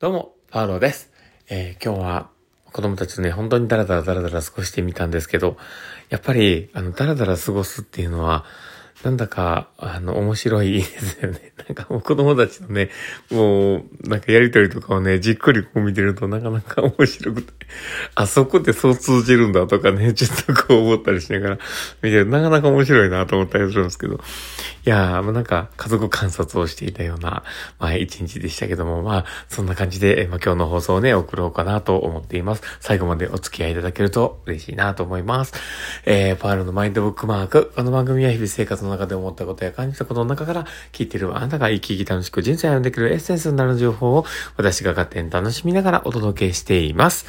どうも、パウロです。えー、今日は子供たちとね、本当にダラダラダラダラ過ごしてみたんですけど、やっぱり、あの、ダラダラ過ごすっていうのは、なんだか、あの、面白いですよね。なんかもう子供たちのね、もう、なんかやりとりとかをね、じっくりこう見てるとなかなか面白くて、あそこでそう通じるんだとかね、ちょっとこう思ったりしながら見てるとなかなか面白いなと思ったりするんですけど、いやー、もうなんか家族観察をしていたような、まあ一日でしたけども、まあそんな感じで、まあ今日の放送をね、送ろうかなと思っています。最後までお付き合いいただけると嬉しいなと思います。えー、パールのマインドブックマーク、この番組は日々生活の中で思ったことや感じたことの中から聞いてるあなたが生き生き楽しく人生を歩んでくるエッセンスになる情報を私が勝手に楽しみながらお届けしています。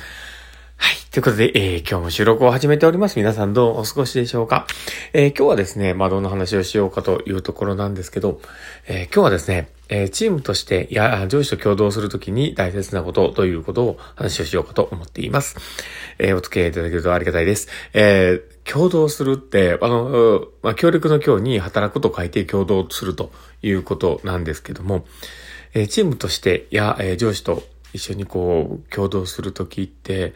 はい。ということで、えー、今日も収録を始めております。皆さんどうお過ごしでしょうか？えー、今日はですね、まあ、どんな話をしようかというところなんですけど、えー、今日はですね、えー、チームとして、や、上司と共同するときに大切なことということを話をしようかと思っています。えー、お付き合いいただけるとありがたいです。えー、共同するって、あの、まあ、協力の協に働くと書いて共同するということなんですけども、えー、チームとして、や、えー、上司と一緒にこう、共同するときって、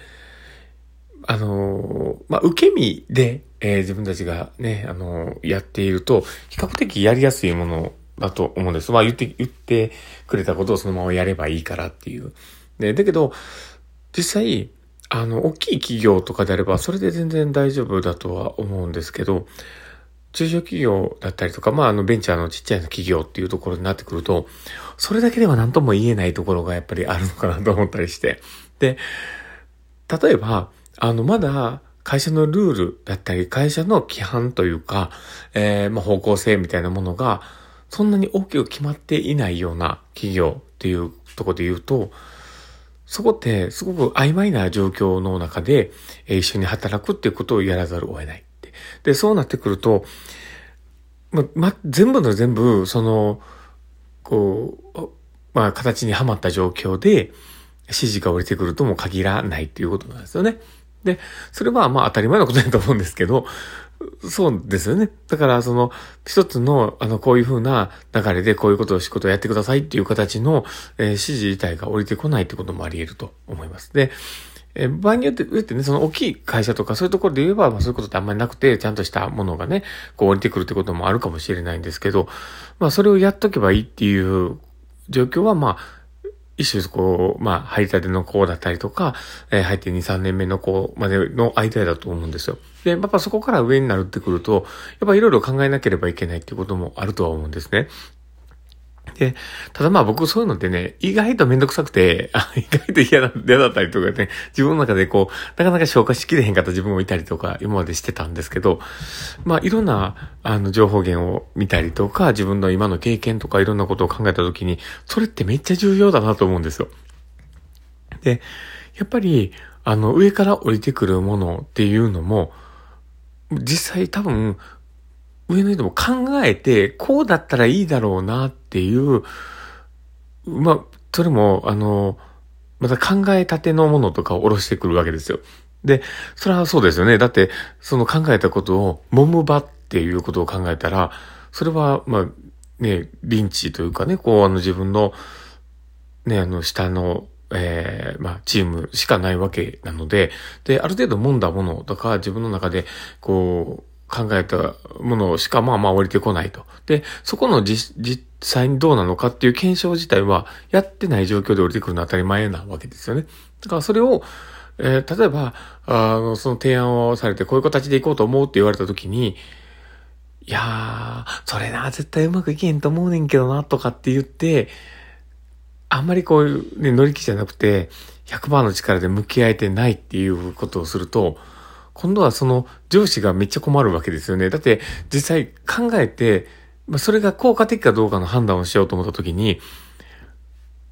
あのまあ、受け身で、えー、自分たちがね、あのやっていると、比較的やりやすいものだと思うんです。まあ、言って、言ってくれたことをそのままやればいいからっていう。で、だけど、実際、あの、大きい企業とかであれば、それで全然大丈夫だとは思うんですけど、中小企業だったりとか、まあ、あの、ベンチャーのちっちゃい企業っていうところになってくると、それだけでは何とも言えないところがやっぱりあるのかなと思ったりして。で、例えば、あの、まだ、会社のルールだったり、会社の規範というか、えー、まあ、方向性みたいなものが、そんなに大きく決まっていないような企業っていうところで言うと、そこってすごく曖昧な状況の中で、えー、一緒に働くっていうことをやらざるを得ないで、そうなってくると、ま、ま、全部の全部、その、こう、まあ、形にはまった状況で、指示が降りてくるとも限らないっていうことなんですよね。で、それはまあ当たり前のことだと思うんですけど、そうですよね。だから、その、一つの、あの、こういうふうな流れでこういうことを仕事をやってくださいっていう形の、えー、指示自体が降りてこないってこともあり得ると思います。で、え場合によって、上ってね、その大きい会社とかそういうところで言えば、まあそういうことってあんまりなくて、ちゃんとしたものがね、こう降りてくるってこともあるかもしれないんですけど、まあそれをやっとけばいいっていう状況は、まあ、一種こう、まあ、入りたての子だったりとか、えー、入って2、3年目の子までの相手だと思うんですよ。で、やっぱそこから上になるってくると、やっぱいろいろ考えなければいけないっていうこともあるとは思うんですね。で、ただまあ僕そういうのってね、意外とめんどくさくて、意外と嫌だ嫌だったりとかね、自分の中でこう、なかなか消化しきれへんかった自分もいたりとか、今までしてたんですけど、まあいろんな、あの、情報源を見たりとか、自分の今の経験とかいろんなことを考えたときに、それってめっちゃ重要だなと思うんですよ。で、やっぱり、あの、上から降りてくるものっていうのも、実際多分、上の人も考えて、こうだったらいいだろうなっていう、まあ、それも、あの、また考えたてのものとかを下ろしてくるわけですよ。で、それはそうですよね。だって、その考えたことを、揉む場っていうことを考えたら、それは、まあ、ね、リンチというかね、こう、あの自分の、ね、あの、下の、ええー、まあ、チームしかないわけなので、で、ある程度揉んだものとか、自分の中で、こう、考えたものしかまあまあ降りてこないと。で、そこの実、際にどうなのかっていう検証自体はやってない状況で降りてくるのは当たり前なわけですよね。だからそれを、えー、例えば、あの、その提案をされてこういう形でいこうと思うって言われたときに、いやー、それな、絶対うまくいけんと思うねんけどな、とかって言って、あんまりこういうね、乗り気じゃなくて、100%の力で向き合えてないっていうことをすると、今度はその上司がめっちゃ困るわけですよね。だって実際考えて、まあ、それが効果的かどうかの判断をしようと思った時に、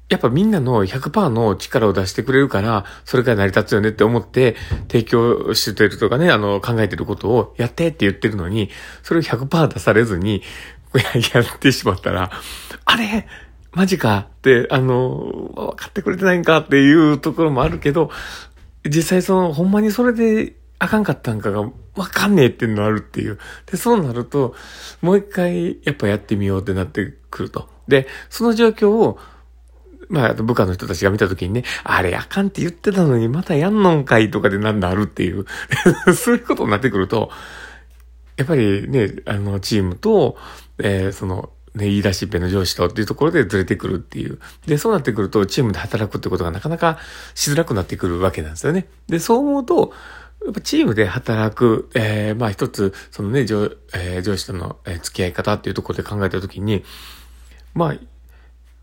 やっぱみんなの100%の力を出してくれるから、それが成り立つよねって思って提供してるとかね、あの考えてることをやってって言ってるのに、それを100%出されずに、やってしまったら、あれ？マジかって、あの、分かってくれてないんかっていうところもあるけど、実際その、ほんまにそれであかんかったんかがわかんねえっていうのあるっていう。で、そうなると、もう一回やっぱやってみようってなってくると。で、その状況を、まあ、部下の人たちが見たときにね、あれあかんって言ってたのにまたやんのんかいとかでなんだあるっていう そういうことになってくると、やっぱりね、あの、チームと、えー、その、ね、言い出しっぺの上司とっていうところでずれてくるっていう。で、そうなってくると、チームで働くってことがなかなかしづらくなってくるわけなんですよね。で、そう思うと、やっぱチームで働く、えー、まあ一つ、そのね、上,、えー、上司との付き合い方っていうところで考えたときに、まあ、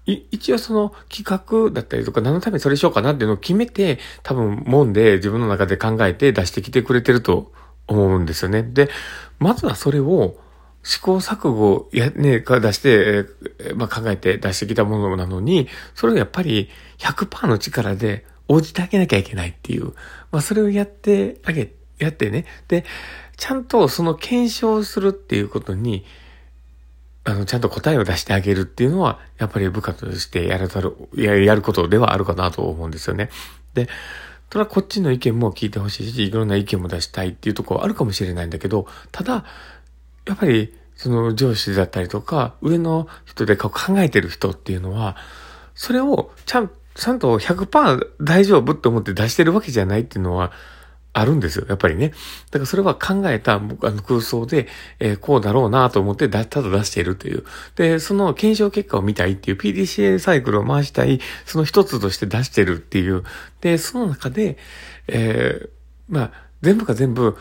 一応その企画だったりとか何のためにそれしようかなっていうのを決めて、多分もんで自分の中で考えて出してきてくれてると思うんですよね。で、まずはそれを試行錯誤や、ね、出して、えまあ、考えて出してきたものなのに、それをやっぱり100%の力で応じてあげなきゃいけないっていう。まあ、それをやってあげ、やってね。で、ちゃんとその検証するっていうことに、あの、ちゃんと答えを出してあげるっていうのは、やっぱり部下としてやらざる、や、やることではあるかなと思うんですよね。で、それはこっちの意見も聞いてほしいし、いろんな意見も出したいっていうところはあるかもしれないんだけど、ただ、やっぱり、その上司だったりとか、上の人で考えてる人っていうのは、それをちゃん、ちゃんと100%大丈夫って思って出してるわけじゃないっていうのは、あるんですよ。やっぱりね。だからそれは考えたあの空想で、えー、こうだろうなと思ってだ、ただ出しているという。で、その検証結果を見たいっていう PDCA サイクルを回したい、その一つとして出してるっていう。で、その中で、えー、まあ、全部が全部、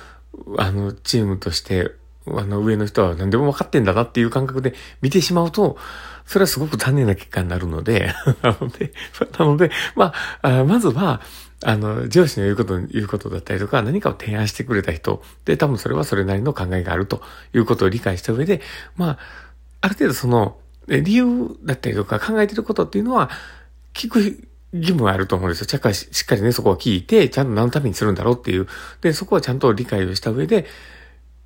あの、チームとしてあの上の人は何でも分かってんだなっていう感覚で見てしまうと、それはすごく残念な結果になるので、なので、なので、まあ、まずは、あの、上司の言うこと、言うことだったりとか、何かを提案してくれた人で、多分それはそれなりの考えがあるということを理解した上で、まあ、ある程度その、理由だったりとか考えてることっていうのは、聞く義務はあると思うんですよ。しっかり、しっかりね、そこは聞いて、ちゃんと何のためにするんだろうっていう。で、そこはちゃんと理解をした上で、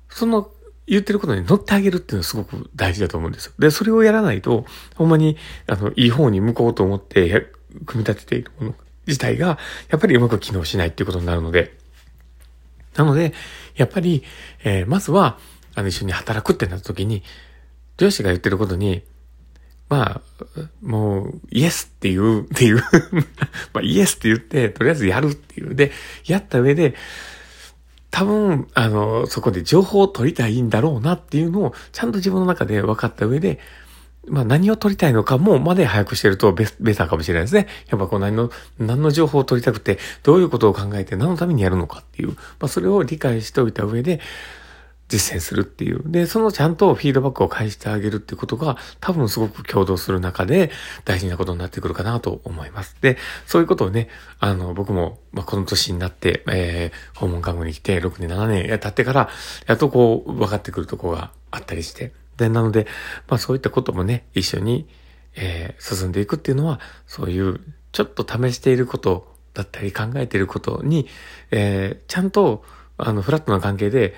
その言ってることに乗ってあげるっていうのはすごく大事だと思うんですよ。で、それをやらないと、ほんまに、あの、いい方に向こうと思って、組み立てているもの自体が、やっぱりうまく機能しないっていうことになるので、なので、やっぱり、えー、まずは、あの、一緒に働くってなった時に、上司が言ってることに、まあ、もう、イエスっていう、っていう まあ、イエスって言って、とりあえずやるっていう。で、やった上で、多分、あの、そこで情報を取りたいんだろうなっていうのを、ちゃんと自分の中で分かった上で、まあ何を取りたいのかもまで早くしてるとベベターかもしれないですね。やっぱこう何の、何の情報を取りたくて、どういうことを考えて何のためにやるのかっていう、まあそれを理解しておいた上で、実践するっていう。で、そのちゃんとフィードバックを返してあげるっていうことが多分すごく共同する中で大事なことになってくるかなと思います。で、そういうことをね、あの、僕も、まあ、この年になって、えー、訪問看護に来て6年、7年経ってから、やっとこう、分かってくるとこがあったりして。で、なので、まあそういったこともね、一緒に、えー、進んでいくっていうのは、そういう、ちょっと試していることだったり考えていることに、えー、ちゃんと、あの、フラットな関係で、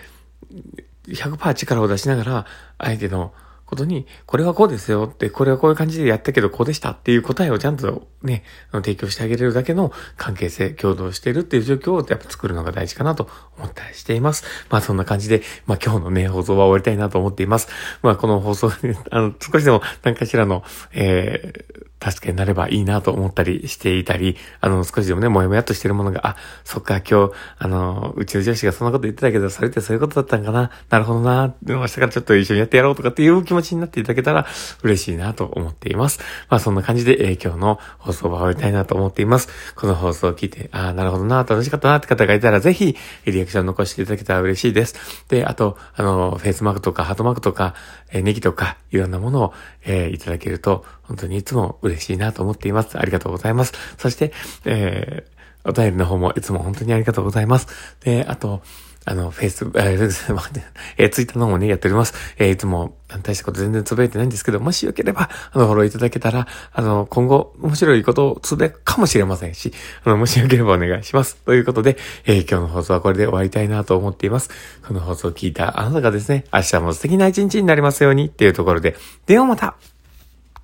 100%力を出しながら、相手のことに、これはこうですよって、これはこういう感じでやったけどこうでしたっていう答えをちゃんとね、提供してあげれるだけの関係性、共同しているっていう状況をやっぱ作るのが大事かなと思ったりしています。まあそんな感じで、まあ今日のね、放送は終わりたいなと思っています。まあこの放送、あの、少しでも何かしらの、えー、助けになればいいなと思ったりしていたり、あの、少しでもね、もやもやっとしてるものが、あ、そっか、今日、あの、うちの上司がそんなこと言ってたけど、それってそういうことだったんかな。なるほどな。明日からちょっと一緒にやってやろうとかっていう気持ちになっていただけたら嬉しいなと思っています。まあそんな感じで、えー、今日の放送は終わりたいなと思っています。この放送を聞いて、ああ、なるほどな、楽しかったなって方がいたら、ぜひ、リアクション残していただけたら嬉しいです。で、あと、あの、フェイスマークとかハートマークとか、えー、ネギとか、いろんなものを、えー、いただけると、本当にいつも嬉しいなと思っています。ありがとうございます。そして、えー、お便りの方もいつも本当にありがとうございます。で、あと、あの、フェイス、えー、えー、ツイッターの方もね、やっております。えー、いつも、大したこと全然つぶやいてないんですけど、もしよければ、あの、フォローいただけたら、あの、今後、面白いことをつぶやかもしれませんし、あの、もしよければお願いします。ということで、えー、今日の放送はこれで終わりたいなと思っています。この放送を聞いたあなたがですね、明日も素敵な一日になりますようにっていうところで、ではまた